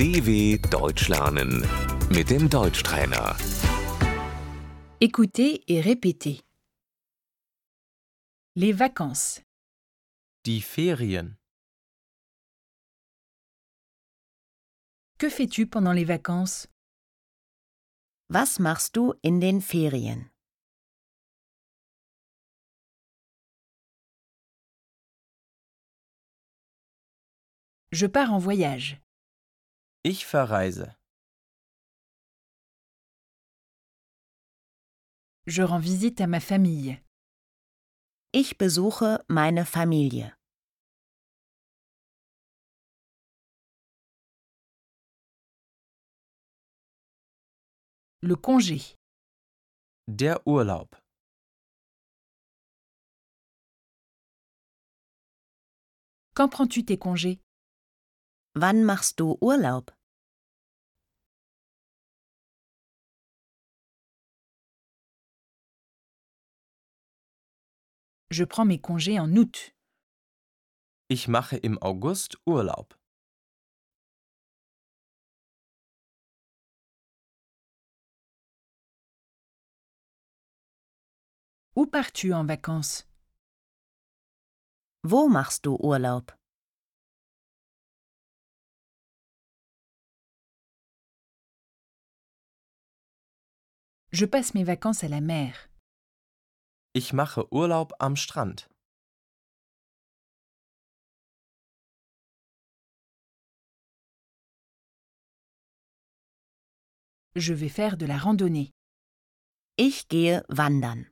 DW Deutsch lernen mit dem Deutschtrainer. Écoutez et répétez. Les vacances. Die Ferien. Que fais-tu pendant les vacances? Was machst du in den Ferien? Je pars en voyage. Ich verreise. Je rends visite à ma famille. Ich besuche meine Familie. Le congé. Der Urlaub. Quand prends-tu tes congés? Wann machst du Urlaub? Je prends mes congés en août. Ich mache im August Urlaub. Où pars-tu en vacances Wo machst du Urlaub? Je passe mes vacances à la mer. Ich mache Urlaub am Strand. Je vais faire de la randonnée. Ich gehe wandern.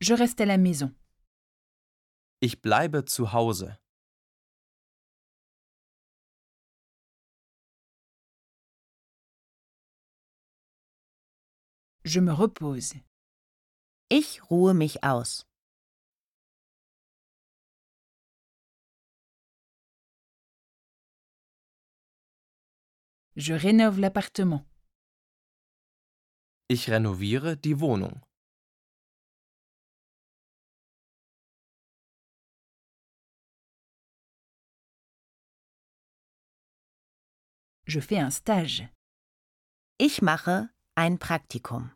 Je reste à la maison. Ich bleibe zu Hause. Je me repose. Ich ruhe mich aus. Je rénove l'appartement. Ich renoviere die Wohnung. Je fais un stage. Ich mache ein Praktikum.